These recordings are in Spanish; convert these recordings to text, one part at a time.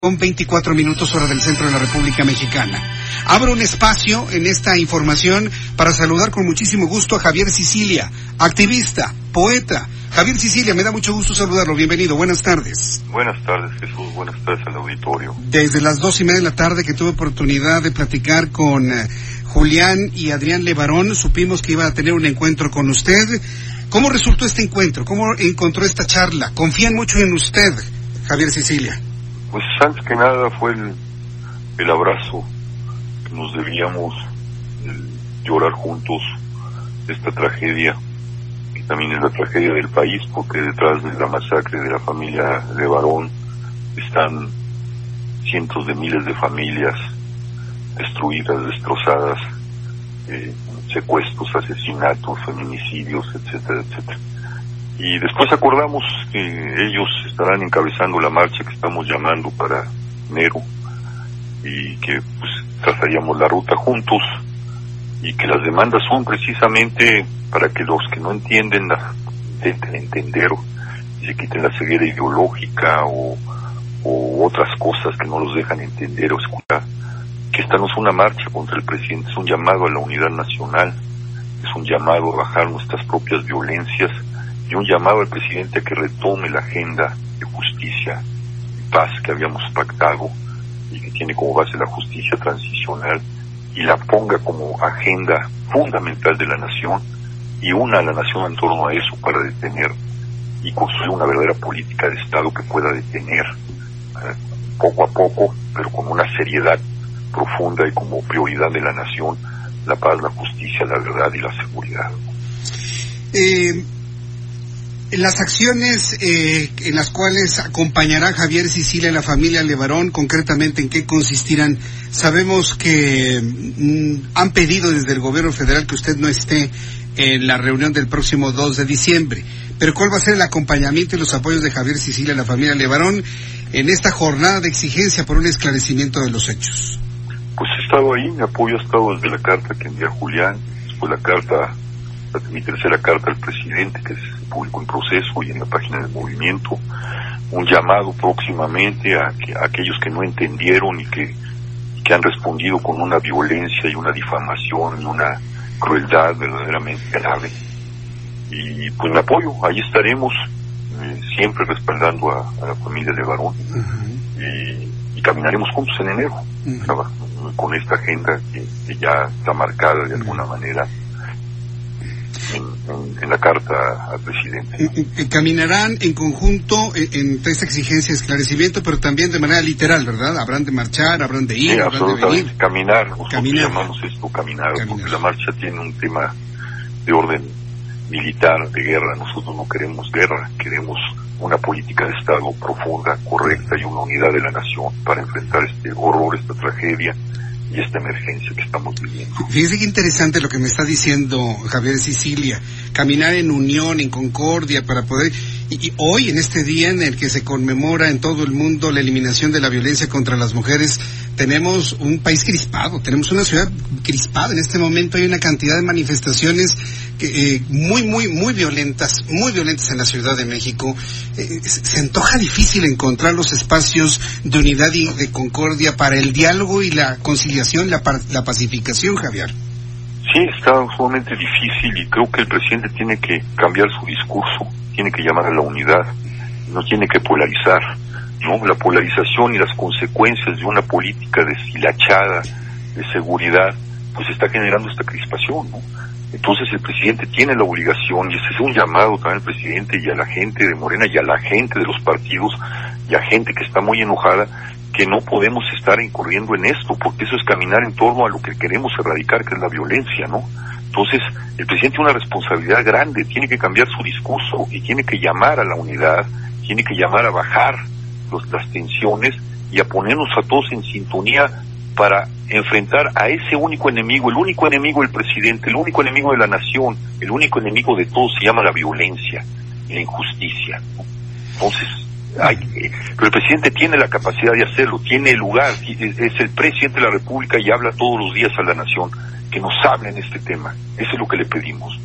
Con 24 minutos hora del centro de la República Mexicana. Abro un espacio en esta información para saludar con muchísimo gusto a Javier Sicilia, activista, poeta. Javier Sicilia, me da mucho gusto saludarlo. Bienvenido. Buenas tardes. Buenas tardes, Jesús. Buenas tardes al auditorio. Desde las dos y media de la tarde que tuve oportunidad de platicar con eh, Julián y Adrián Levarón, supimos que iba a tener un encuentro con usted. ¿Cómo resultó este encuentro? ¿Cómo encontró esta charla? ¿Confían mucho en usted, Javier Sicilia? Pues antes que nada fue el, el abrazo que nos debíamos llorar juntos esta tragedia que también es la tragedia del país porque detrás de la masacre de la familia de Barón están cientos de miles de familias destruidas, destrozadas, eh, secuestros, asesinatos, feminicidios, etcétera, etcétera. Y después acordamos que ellos estarán encabezando la marcha que estamos llamando para enero y que pues trazaríamos la ruta juntos y que las demandas son precisamente para que los que no entienden la, intenten entender y se quiten la ceguera ideológica o, o otras cosas que no los dejan entender o escuchar que esta no es una marcha contra el presidente, es un llamado a la unidad nacional, es un llamado a bajar nuestras propias violencias y un llamado al presidente a que retome la agenda de justicia y paz que habíamos pactado y que tiene como base la justicia transicional y la ponga como agenda fundamental de la nación y una a la nación en torno a eso para detener y construir una verdadera política de Estado que pueda detener eh, poco a poco, pero con una seriedad profunda y como prioridad de la nación la paz, la justicia, la verdad y la seguridad. Eh, las acciones eh, en las cuales acompañará Javier Sicilia y la familia Levarón, concretamente en qué consistirán. Sabemos que mm, han pedido desde el gobierno federal que usted no esté en la reunión del próximo 2 de diciembre. Pero ¿cuál va a ser el acompañamiento y los apoyos de Javier Sicilia y la familia Levarón en esta jornada de exigencia por un esclarecimiento de los hechos? Pues he estado ahí, mi apoyo ha estado desde la carta que envía Julián, después la carta, mi tercera carta al presidente que se publicó en proceso y en la página del movimiento, un llamado próximamente a, que, a aquellos que no entendieron y que, que han respondido con una violencia y una difamación y una crueldad verdaderamente grave. Y pues me apoyo, ahí estaremos eh, siempre respaldando a, a, la familia de Barón. Y, y, caminaremos juntos en enero, con esta agenda que, que, ya está marcada de alguna manera en, la carta al presidente. Caminarán en conjunto en, esta exigencia de esclarecimiento, pero también de manera literal, ¿verdad? Habrán de marchar, habrán de ir, sí, habrán de venir. Caminar, nosotros caminar. llamamos esto caminar, caminar, porque la marcha tiene un tema de orden militar, de guerra. Nosotros no queremos guerra, queremos una política de Estado profunda, correcta y una unidad de la nación para enfrentar este horror, esta tragedia y esta emergencia que estamos viviendo. Fíjese qué interesante lo que me está diciendo Javier Sicilia, caminar en unión, en concordia para poder... Y, y, hoy, en este día en el que se conmemora en todo el mundo la eliminación de la violencia contra las mujeres, tenemos un país crispado, tenemos una ciudad crispada. En este momento hay una cantidad de manifestaciones que, eh, muy, muy, muy violentas, muy violentas en la Ciudad de México. Eh, se antoja difícil encontrar los espacios de unidad y de concordia para el diálogo y la conciliación, la, la pacificación, Javier. Sí, está sumamente difícil y creo que el presidente tiene que cambiar su discurso, tiene que llamar a la unidad, no tiene que polarizar, ¿no? La polarización y las consecuencias de una política deshilachada de seguridad, pues está generando esta crispación, ¿no? Entonces el presidente tiene la obligación, y ese es un llamado también al presidente y a la gente de Morena y a la gente de los partidos y a gente que está muy enojada, que no podemos estar incurriendo en esto, porque eso es caminar en torno a lo que queremos erradicar, que es la violencia, ¿no? Entonces, el presidente tiene una responsabilidad grande, tiene que cambiar su discurso y tiene que llamar a la unidad, tiene que llamar a bajar las tensiones y a ponernos a todos en sintonía para enfrentar a ese único enemigo, el único enemigo del presidente, el único enemigo de la nación, el único enemigo de todos se llama la violencia la injusticia. Entonces, hay, pero el presidente tiene la capacidad de hacerlo, tiene el lugar, es el presidente de la República y habla todos los días a la nación, que nos hable en este tema. Eso es lo que le pedimos.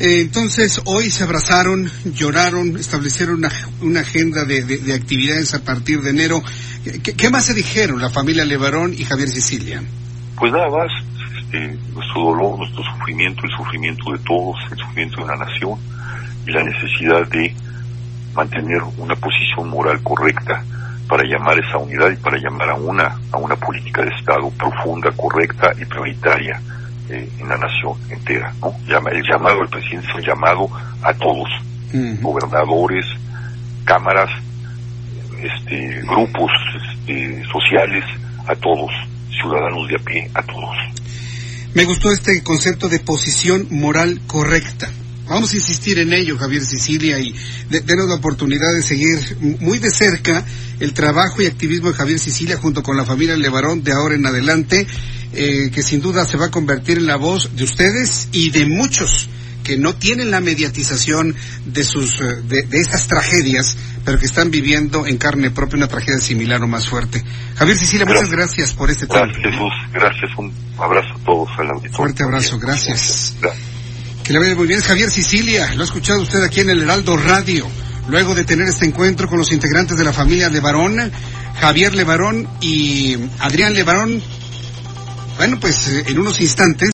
Eh, entonces, hoy se abrazaron, lloraron, establecieron una, agenda de, de, actividades a partir de enero. ¿Qué, ¿Qué, más se dijeron la familia Levarón y Javier Sicilia? Pues nada más, este, nuestro dolor, nuestro sufrimiento, el sufrimiento de todos, el sufrimiento de la nación y la necesidad de mantener una posición moral correcta para llamar esa unidad y para llamar a una, a una política de Estado profunda, correcta y prioritaria eh, en la nación entera. ¿no? El llamado del presidente es un llamado a todos, gobernadores, cámaras, este, grupos este, sociales, a todos, ciudadanos de a pie, a todos. Me gustó este concepto de posición moral correcta. Vamos a insistir en ello, Javier Sicilia, y de, denos la oportunidad de seguir muy de cerca el trabajo y activismo de Javier Sicilia junto con la familia Levarón de ahora en adelante, eh, que sin duda se va a convertir en la voz de ustedes y de muchos que no tienen la mediatización de sus de, de, estas tragedias, pero que están viviendo en carne propia una tragedia similar o más fuerte. Javier Sicilia, gracias. muchas gracias por este gracias, tiempo. Jesús, gracias, un abrazo a todos al auditorio. Fuerte abrazo, gracias. gracias. Que le vaya muy bien, Javier Sicilia, lo ha escuchado usted aquí en el Heraldo Radio. Luego de tener este encuentro con los integrantes de la familia Levarón, Javier Levarón y Adrián Levarón, bueno, pues en unos instantes